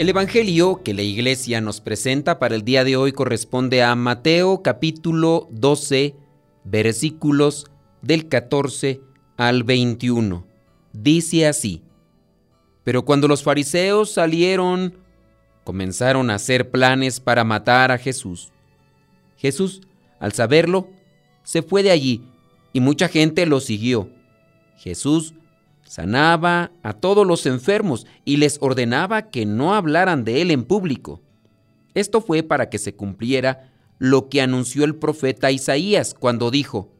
El Evangelio que la iglesia nos presenta para el día de hoy corresponde a Mateo capítulo 12 versículos del 14 al 21. Dice así, Pero cuando los fariseos salieron, comenzaron a hacer planes para matar a Jesús. Jesús, al saberlo, se fue de allí y mucha gente lo siguió. Jesús sanaba a todos los enfermos y les ordenaba que no hablaran de él en público. Esto fue para que se cumpliera lo que anunció el profeta Isaías cuando dijo,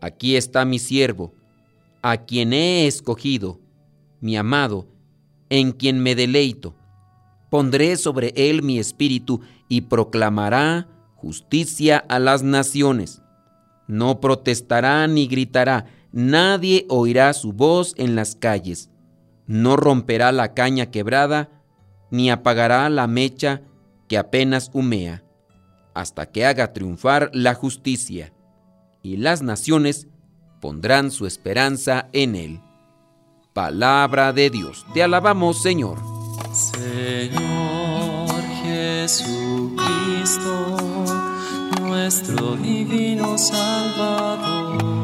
Aquí está mi siervo, a quien he escogido, mi amado, en quien me deleito. Pondré sobre él mi espíritu y proclamará justicia a las naciones. No protestará ni gritará, Nadie oirá su voz en las calles, no romperá la caña quebrada, ni apagará la mecha que apenas humea, hasta que haga triunfar la justicia, y las naciones pondrán su esperanza en él. Palabra de Dios, te alabamos Señor. Señor Jesucristo, nuestro divino Salvador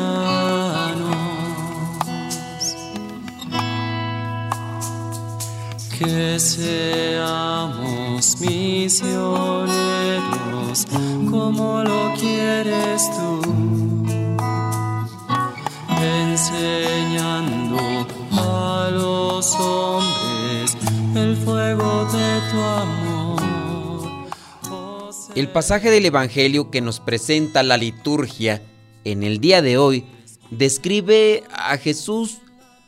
Que seamos misioneros como lo quieres tú, enseñando a los hombres el fuego de tu amor. El pasaje del Evangelio que nos presenta la liturgia en el día de hoy describe a Jesús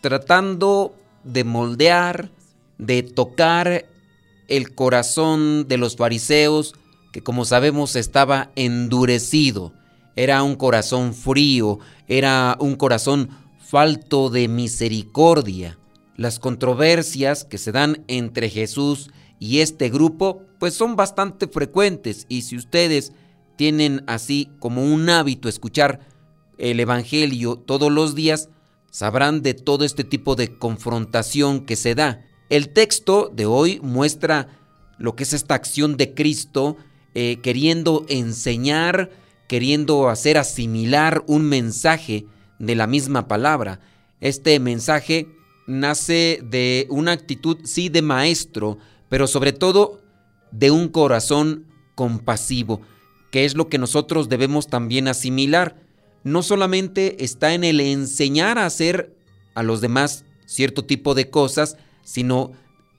tratando de moldear, de tocar el corazón de los fariseos, que como sabemos estaba endurecido, era un corazón frío, era un corazón falto de misericordia. Las controversias que se dan entre Jesús y este grupo pues son bastante frecuentes y si ustedes tienen así como un hábito escuchar el Evangelio todos los días, sabrán de todo este tipo de confrontación que se da. El texto de hoy muestra lo que es esta acción de Cristo eh, queriendo enseñar, queriendo hacer asimilar un mensaje de la misma palabra. Este mensaje nace de una actitud, sí, de maestro, pero sobre todo de un corazón compasivo, que es lo que nosotros debemos también asimilar. No solamente está en el enseñar a hacer a los demás cierto tipo de cosas, sino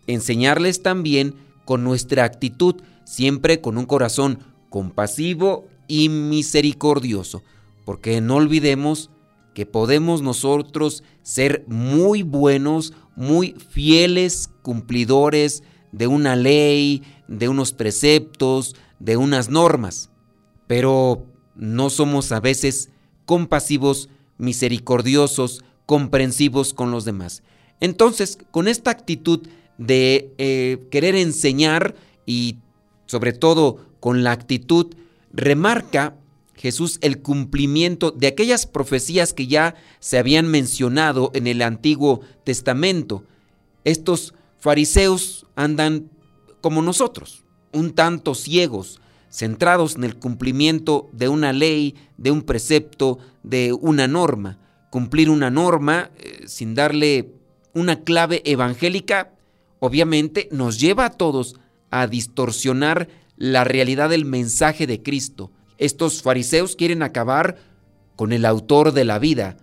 enseñarles también con nuestra actitud, siempre con un corazón compasivo y misericordioso, porque no olvidemos que podemos nosotros ser muy buenos, muy fieles cumplidores de una ley, de unos preceptos, de unas normas, pero no somos a veces compasivos, misericordiosos, comprensivos con los demás. Entonces, con esta actitud de eh, querer enseñar y sobre todo con la actitud, remarca Jesús el cumplimiento de aquellas profecías que ya se habían mencionado en el Antiguo Testamento. Estos fariseos andan como nosotros, un tanto ciegos, centrados en el cumplimiento de una ley, de un precepto, de una norma. Cumplir una norma eh, sin darle una clave evangélica, obviamente nos lleva a todos a distorsionar la realidad del mensaje de Cristo. Estos fariseos quieren acabar con el autor de la vida.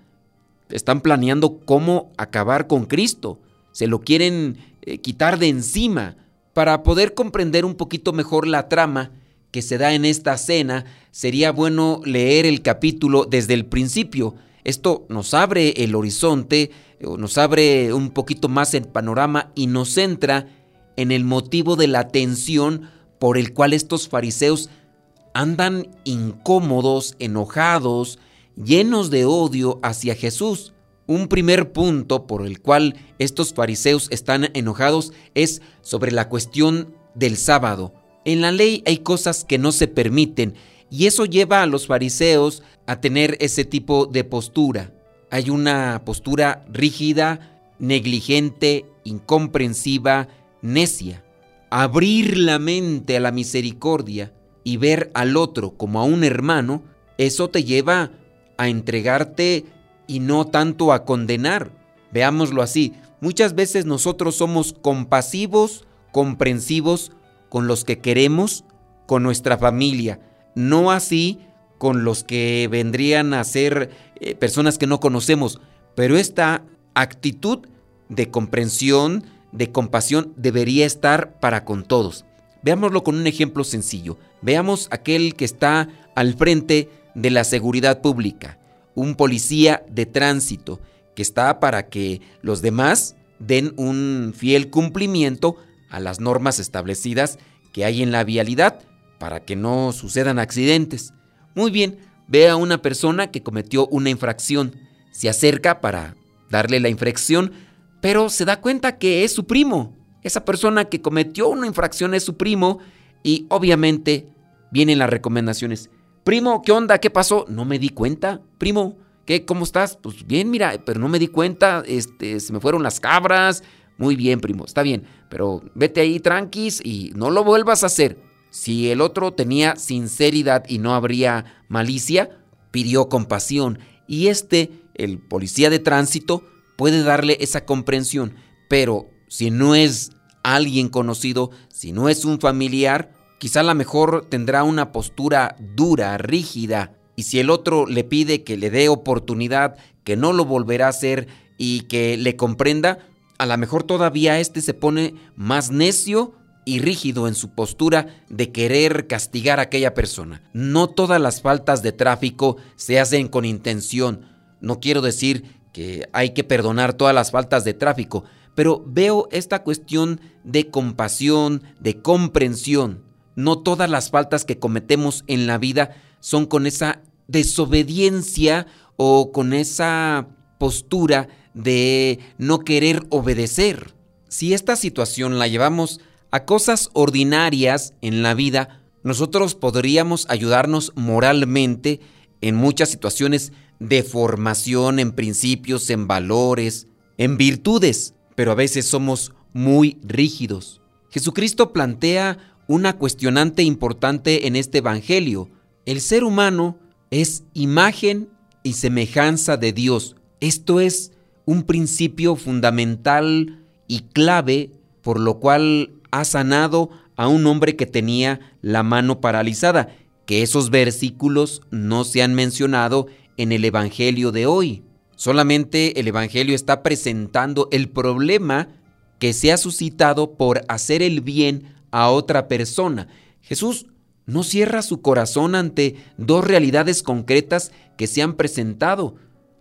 Están planeando cómo acabar con Cristo. Se lo quieren eh, quitar de encima. Para poder comprender un poquito mejor la trama que se da en esta cena, sería bueno leer el capítulo desde el principio. Esto nos abre el horizonte, nos abre un poquito más el panorama y nos centra en el motivo de la tensión por el cual estos fariseos andan incómodos, enojados, llenos de odio hacia Jesús. Un primer punto por el cual estos fariseos están enojados es sobre la cuestión del sábado. En la ley hay cosas que no se permiten y eso lleva a los fariseos a tener ese tipo de postura. Hay una postura rígida, negligente, incomprensiva, necia. Abrir la mente a la misericordia y ver al otro como a un hermano, eso te lleva a entregarte y no tanto a condenar. Veámoslo así, muchas veces nosotros somos compasivos, comprensivos con los que queremos, con nuestra familia, no así con los que vendrían a ser eh, personas que no conocemos, pero esta actitud de comprensión, de compasión, debería estar para con todos. Veámoslo con un ejemplo sencillo. Veamos aquel que está al frente de la seguridad pública, un policía de tránsito que está para que los demás den un fiel cumplimiento a las normas establecidas que hay en la vialidad para que no sucedan accidentes. Muy bien, ve a una persona que cometió una infracción, se acerca para darle la infracción, pero se da cuenta que es su primo. Esa persona que cometió una infracción es su primo y obviamente vienen las recomendaciones. Primo, ¿qué onda? ¿Qué pasó? No me di cuenta. Primo, ¿qué? ¿Cómo estás? Pues bien, mira, pero no me di cuenta. Este, se me fueron las cabras. Muy bien, primo, está bien. Pero vete ahí tranquis y no lo vuelvas a hacer. Si el otro tenía sinceridad y no habría malicia, pidió compasión. Y este, el policía de tránsito, puede darle esa comprensión. Pero si no es alguien conocido, si no es un familiar, Quizá la mejor tendrá una postura dura, rígida, y si el otro le pide que le dé oportunidad, que no lo volverá a hacer y que le comprenda, a lo mejor todavía este se pone más necio y rígido en su postura de querer castigar a aquella persona. No todas las faltas de tráfico se hacen con intención. No quiero decir que hay que perdonar todas las faltas de tráfico, pero veo esta cuestión de compasión, de comprensión. No todas las faltas que cometemos en la vida son con esa desobediencia o con esa postura de no querer obedecer. Si esta situación la llevamos a cosas ordinarias en la vida, nosotros podríamos ayudarnos moralmente en muchas situaciones de formación, en principios, en valores, en virtudes, pero a veces somos muy rígidos. Jesucristo plantea una cuestionante importante en este Evangelio. El ser humano es imagen y semejanza de Dios. Esto es un principio fundamental y clave por lo cual ha sanado a un hombre que tenía la mano paralizada, que esos versículos no se han mencionado en el Evangelio de hoy. Solamente el Evangelio está presentando el problema que se ha suscitado por hacer el bien a otra persona. Jesús no cierra su corazón ante dos realidades concretas que se han presentado.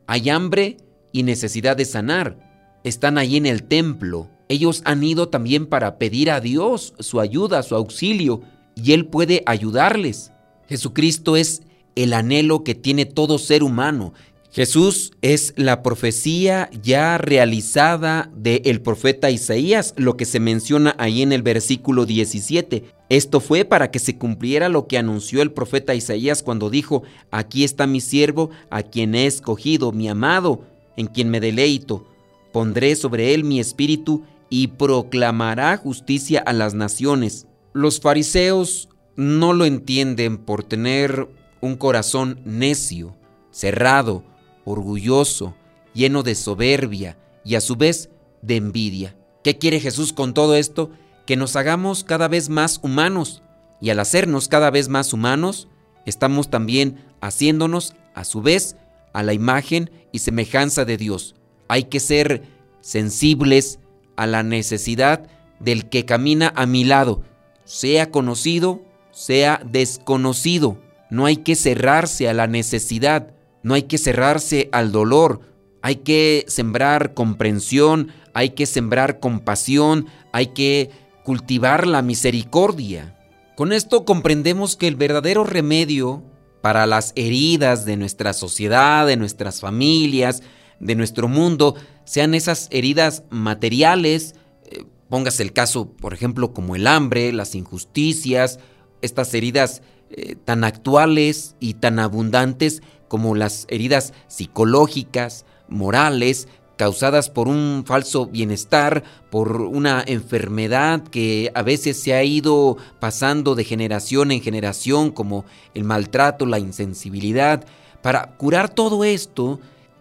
Hay hambre y necesidad de sanar. Están allí en el templo. Ellos han ido también para pedir a Dios su ayuda, su auxilio, y Él puede ayudarles. Jesucristo es el anhelo que tiene todo ser humano. Jesús es la profecía ya realizada del profeta Isaías, lo que se menciona ahí en el versículo 17. Esto fue para que se cumpliera lo que anunció el profeta Isaías cuando dijo, aquí está mi siervo, a quien he escogido, mi amado, en quien me deleito. Pondré sobre él mi espíritu y proclamará justicia a las naciones. Los fariseos no lo entienden por tener un corazón necio, cerrado, orgulloso, lleno de soberbia y a su vez de envidia. ¿Qué quiere Jesús con todo esto? Que nos hagamos cada vez más humanos y al hacernos cada vez más humanos, estamos también haciéndonos, a su vez, a la imagen y semejanza de Dios. Hay que ser sensibles a la necesidad del que camina a mi lado, sea conocido, sea desconocido. No hay que cerrarse a la necesidad, no hay que cerrarse al dolor, hay que sembrar comprensión, hay que sembrar compasión, hay que cultivar la misericordia. Con esto comprendemos que el verdadero remedio para las heridas de nuestra sociedad, de nuestras familias, de nuestro mundo, sean esas heridas materiales, eh, póngase el caso, por ejemplo, como el hambre, las injusticias, estas heridas eh, tan actuales y tan abundantes como las heridas psicológicas, morales, causadas por un falso bienestar, por una enfermedad que a veces se ha ido pasando de generación en generación, como el maltrato, la insensibilidad. Para curar todo esto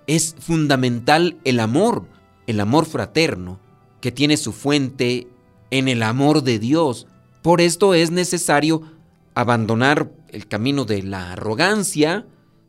es fundamental el amor, el amor fraterno, que tiene su fuente en el amor de Dios. Por esto es necesario abandonar el camino de la arrogancia,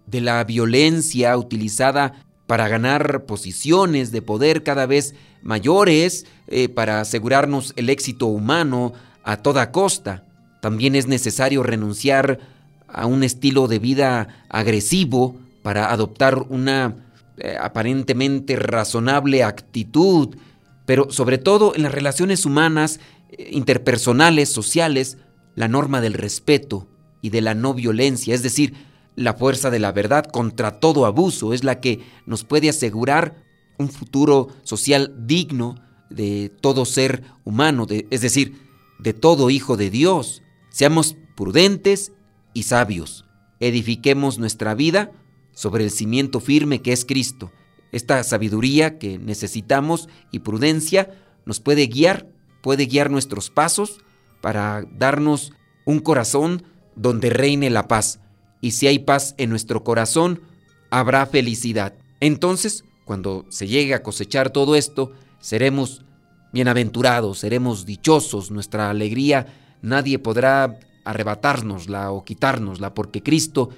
de la violencia utilizada para ganar posiciones de poder cada vez mayores, eh, para asegurarnos el éxito humano a toda costa. También es necesario renunciar a un estilo de vida agresivo para adoptar una eh, aparentemente razonable actitud, pero sobre todo en las relaciones humanas, eh, interpersonales, sociales, la norma del respeto y de la no violencia, es decir, la fuerza de la verdad contra todo abuso es la que nos puede asegurar un futuro social digno de todo ser humano, es decir, de todo hijo de Dios. Seamos prudentes y sabios. Edifiquemos nuestra vida sobre el cimiento firme que es Cristo. Esta sabiduría que necesitamos y prudencia nos puede guiar, puede guiar nuestros pasos para darnos un corazón donde reine la paz y si hay paz en nuestro corazón, habrá felicidad. Entonces, cuando se llegue a cosechar todo esto, seremos bienaventurados, seremos dichosos, nuestra alegría nadie podrá arrebatárnosla o quitárnosla, porque Cristo,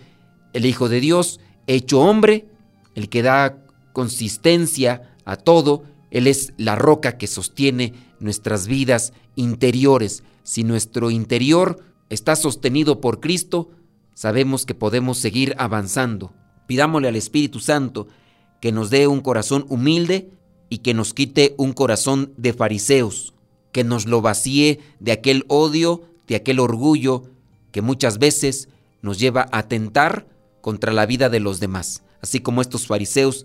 el Hijo de Dios, hecho hombre, el que da consistencia a todo, Él es la roca que sostiene nuestras vidas interiores. Si nuestro interior está sostenido por Cristo, sabemos que podemos seguir avanzando. Pidámosle al Espíritu Santo que nos dé un corazón humilde y que nos quite un corazón de fariseos, que nos lo vacíe de aquel odio, de aquel orgullo que muchas veces nos lleva a atentar contra la vida de los demás, así como estos fariseos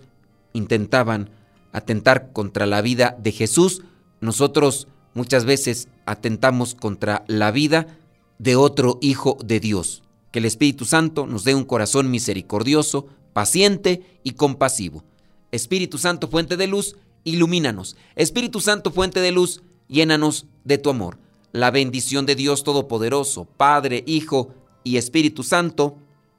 intentaban atentar contra la vida de Jesús, nosotros muchas veces atentamos contra la vida de otro hijo de Dios. Que el Espíritu Santo nos dé un corazón misericordioso, paciente y compasivo. Espíritu Santo, fuente de luz, ilumínanos. Espíritu Santo, fuente de luz, llénanos de tu amor. La bendición de Dios Todopoderoso, Padre, Hijo y Espíritu Santo,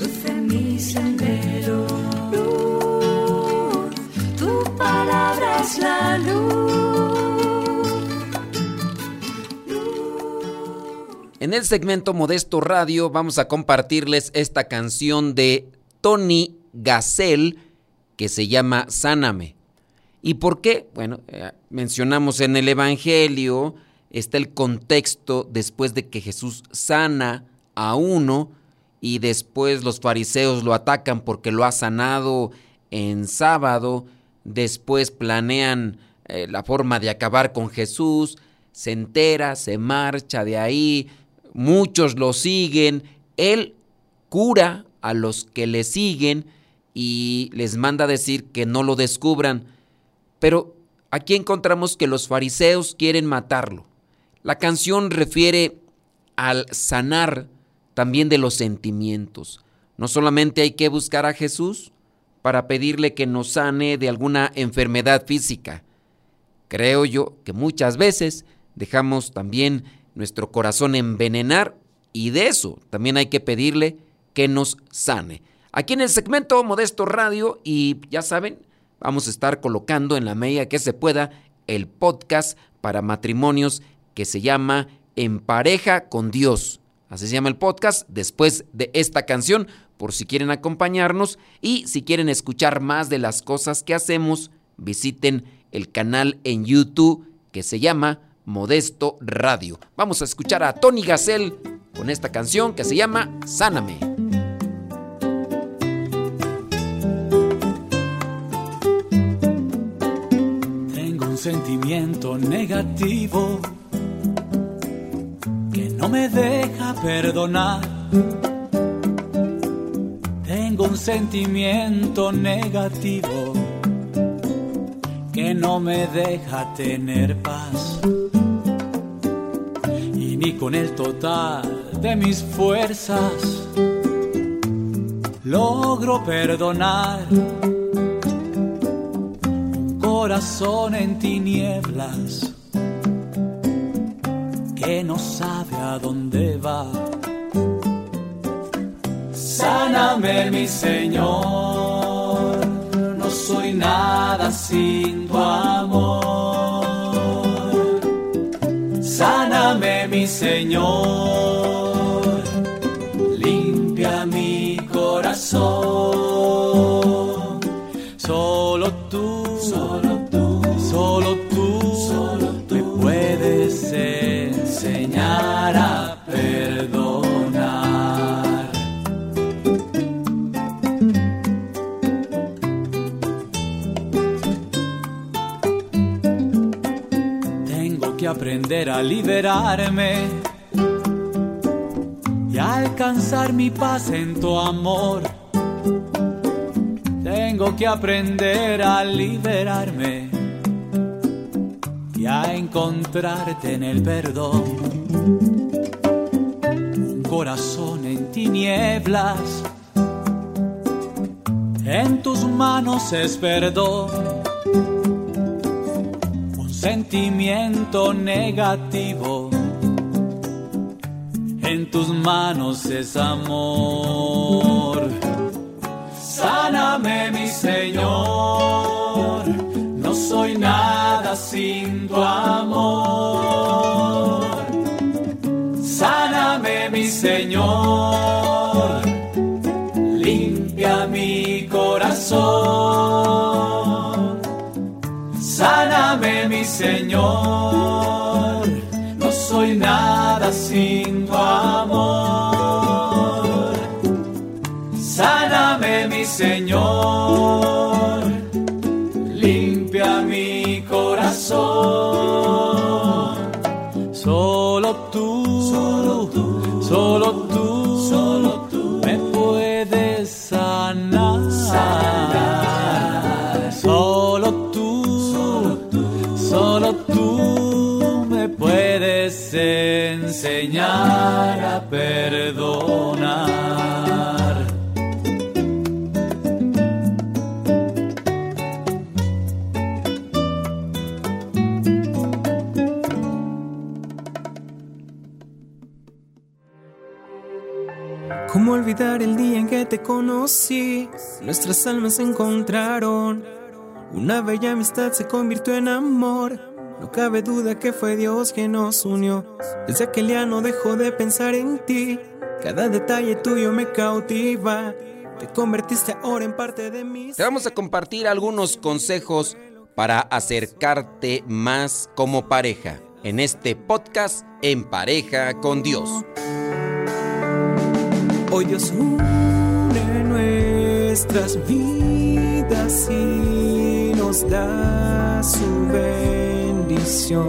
luz en mi sendero. Luz, tu palabra es la luz. En el segmento Modesto Radio vamos a compartirles esta canción de Tony Gacel que se llama Sáname. ¿Y por qué? Bueno, eh, mencionamos en el Evangelio, está el contexto después de que Jesús sana a uno y después los fariseos lo atacan porque lo ha sanado en sábado, después planean eh, la forma de acabar con Jesús, se entera, se marcha de ahí, muchos lo siguen, él cura a los que le siguen, y les manda decir que no lo descubran. Pero aquí encontramos que los fariseos quieren matarlo. La canción refiere al sanar también de los sentimientos. No solamente hay que buscar a Jesús, para pedirle que nos sane de alguna enfermedad física. Creo yo que muchas veces dejamos también nuestro corazón envenenar y de eso también hay que pedirle que nos sane. Aquí en el segmento Modesto Radio y ya saben, vamos a estar colocando en la medida que se pueda el podcast para matrimonios que se llama En pareja con Dios. Así se llama el podcast después de esta canción por si quieren acompañarnos y si quieren escuchar más de las cosas que hacemos, visiten el canal en YouTube que se llama Modesto Radio. Vamos a escuchar a Tony Gassel con esta canción que se llama Sáname. Tengo un sentimiento negativo no me deja perdonar. Tengo un sentimiento negativo que no me deja tener paz. Y ni con el total de mis fuerzas logro perdonar. Corazón en tinieblas que no sabe a dónde va. Sáname, mi Señor, no soy nada sin tu amor. Sáname, mi Señor, limpia mi corazón. Que aprender a liberarme y alcanzar mi paz en tu amor. Tengo que aprender a liberarme y a encontrarte en el perdón. Un corazón en tinieblas, en tus manos es perdón. Sentimiento negativo, en tus manos es amor. Sáname, mi Señor, no soy nada sin tu amor. Sáname, mi Señor, limpia mi corazón. Sáname, mi Señor, no soy nada sin tu amor. Sáname, mi Señor, enseñar a perdonar. ¿Cómo olvidar el día en que te conocí? Nuestras almas se encontraron. Una bella amistad se convirtió en amor. No cabe duda que fue Dios quien nos unió. Desde aquel día no dejo de pensar en ti. Cada detalle tuyo me cautiva. Te convertiste ahora en parte de mí. Te vamos a compartir algunos consejos para acercarte más como pareja en este podcast En pareja con Dios. Hoy Dios une nuestras vidas y da su bendición.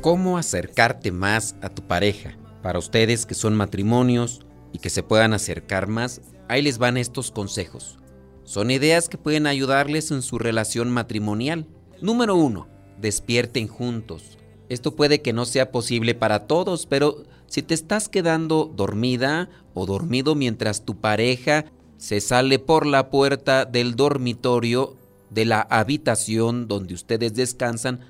¿Cómo acercarte más a tu pareja? Para ustedes que son matrimonios y que se puedan acercar más, ahí les van estos consejos. Son ideas que pueden ayudarles en su relación matrimonial. Número uno, despierten juntos. Esto puede que no sea posible para todos, pero si te estás quedando dormida o dormido mientras tu pareja se sale por la puerta del dormitorio de la habitación donde ustedes descansan,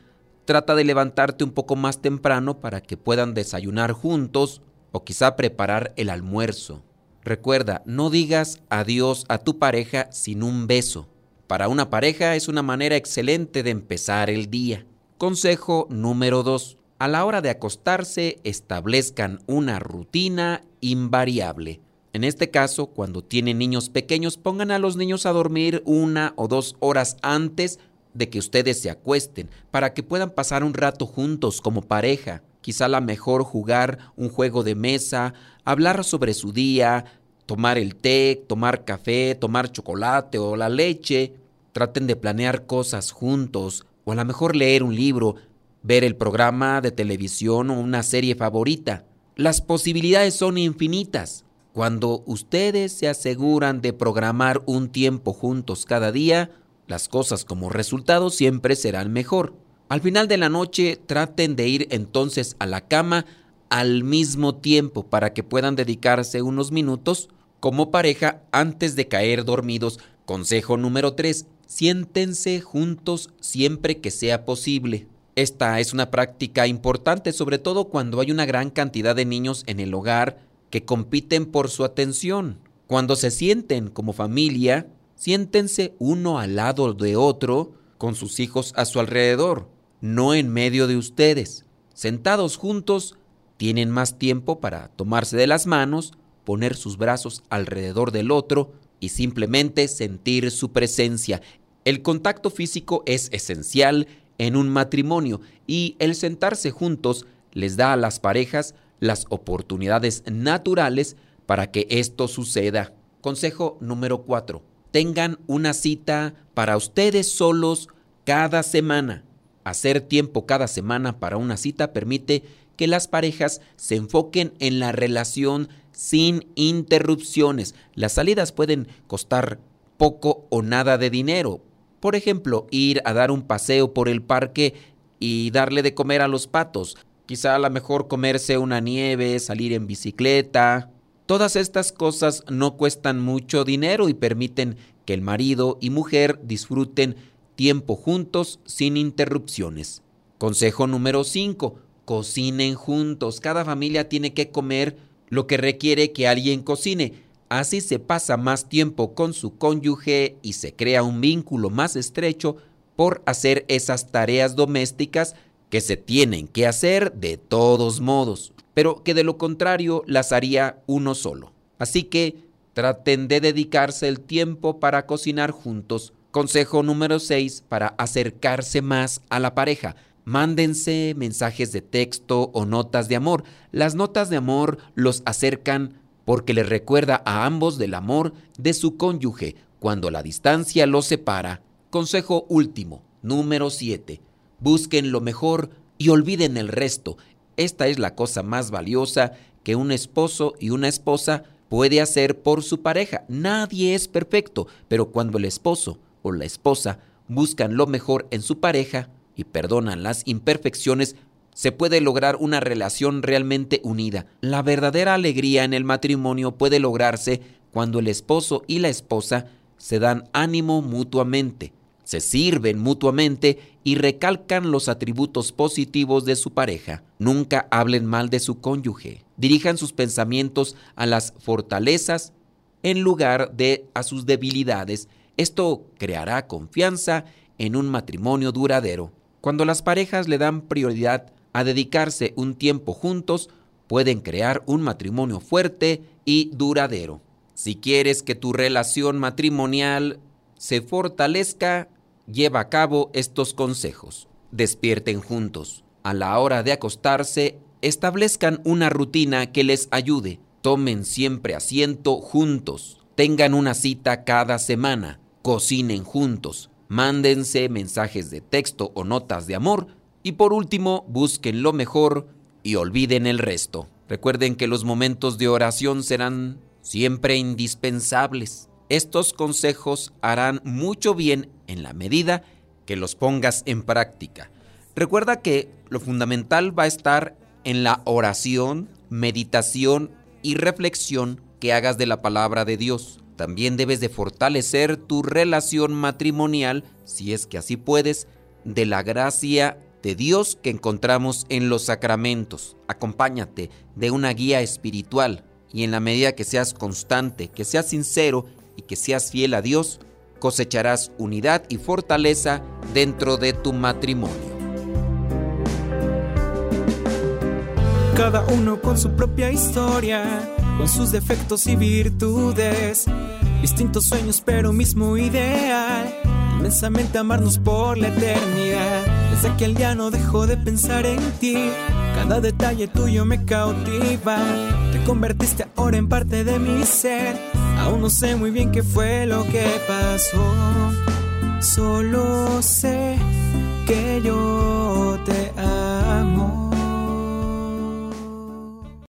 trata de levantarte un poco más temprano para que puedan desayunar juntos o quizá preparar el almuerzo. Recuerda, no digas adiós a tu pareja sin un beso. Para una pareja es una manera excelente de empezar el día. Consejo número 2. A la hora de acostarse, establezcan una rutina invariable. En este caso, cuando tienen niños pequeños, pongan a los niños a dormir una o dos horas antes de que ustedes se acuesten, para que puedan pasar un rato juntos como pareja. Quizá la mejor jugar un juego de mesa, hablar sobre su día, tomar el té, tomar café, tomar chocolate o la leche. Traten de planear cosas juntos, o a lo mejor leer un libro, ver el programa de televisión o una serie favorita. Las posibilidades son infinitas. Cuando ustedes se aseguran de programar un tiempo juntos cada día, las cosas como resultado siempre serán mejor. Al final de la noche traten de ir entonces a la cama al mismo tiempo para que puedan dedicarse unos minutos como pareja antes de caer dormidos. Consejo número 3. Siéntense juntos siempre que sea posible. Esta es una práctica importante sobre todo cuando hay una gran cantidad de niños en el hogar que compiten por su atención. Cuando se sienten como familia, siéntense uno al lado de otro con sus hijos a su alrededor, no en medio de ustedes. Sentados juntos, tienen más tiempo para tomarse de las manos, poner sus brazos alrededor del otro y simplemente sentir su presencia. El contacto físico es esencial en un matrimonio y el sentarse juntos les da a las parejas las oportunidades naturales para que esto suceda. Consejo número 4. Tengan una cita para ustedes solos cada semana. Hacer tiempo cada semana para una cita permite que las parejas se enfoquen en la relación sin interrupciones. Las salidas pueden costar poco o nada de dinero. Por ejemplo, ir a dar un paseo por el parque y darle de comer a los patos, Quizá a lo mejor comerse una nieve, salir en bicicleta. Todas estas cosas no cuestan mucho dinero y permiten que el marido y mujer disfruten tiempo juntos sin interrupciones. Consejo número 5. Cocinen juntos. Cada familia tiene que comer lo que requiere que alguien cocine. Así se pasa más tiempo con su cónyuge y se crea un vínculo más estrecho por hacer esas tareas domésticas que se tienen que hacer de todos modos, pero que de lo contrario las haría uno solo. Así que traten de dedicarse el tiempo para cocinar juntos. Consejo número 6 para acercarse más a la pareja. Mándense mensajes de texto o notas de amor. Las notas de amor los acercan porque les recuerda a ambos del amor de su cónyuge cuando la distancia los separa. Consejo último, número 7 busquen lo mejor y olviden el resto. Esta es la cosa más valiosa que un esposo y una esposa puede hacer por su pareja. Nadie es perfecto, pero cuando el esposo o la esposa buscan lo mejor en su pareja y perdonan las imperfecciones, se puede lograr una relación realmente unida. La verdadera alegría en el matrimonio puede lograrse cuando el esposo y la esposa se dan ánimo mutuamente se sirven mutuamente y recalcan los atributos positivos de su pareja. Nunca hablen mal de su cónyuge. Dirijan sus pensamientos a las fortalezas en lugar de a sus debilidades. Esto creará confianza en un matrimonio duradero. Cuando las parejas le dan prioridad a dedicarse un tiempo juntos, pueden crear un matrimonio fuerte y duradero. Si quieres que tu relación matrimonial se fortalezca, lleva a cabo estos consejos. Despierten juntos. A la hora de acostarse, establezcan una rutina que les ayude. Tomen siempre asiento juntos. Tengan una cita cada semana. Cocinen juntos. Mándense mensajes de texto o notas de amor. Y por último, busquen lo mejor y olviden el resto. Recuerden que los momentos de oración serán siempre indispensables. Estos consejos harán mucho bien en la medida que los pongas en práctica. Recuerda que lo fundamental va a estar en la oración, meditación y reflexión que hagas de la palabra de Dios. también debes de fortalecer tu relación matrimonial, si es que así puedes, de la gracia de Dios que encontramos en los sacramentos. Acompáñate de una guía espiritual y en la medida que seas constante, que seas sincero y que seas fiel a Dios, cosecharás unidad y fortaleza dentro de tu matrimonio. Cada uno con su propia historia, con sus defectos y virtudes, distintos sueños pero mismo ideal, inmensamente amarnos por la eternidad. Desde aquel día no dejo de pensar en ti, cada detalle tuyo me cautiva, te convertiste ahora en parte de mi ser, aún no sé muy bien qué fue lo que pasó, solo sé que yo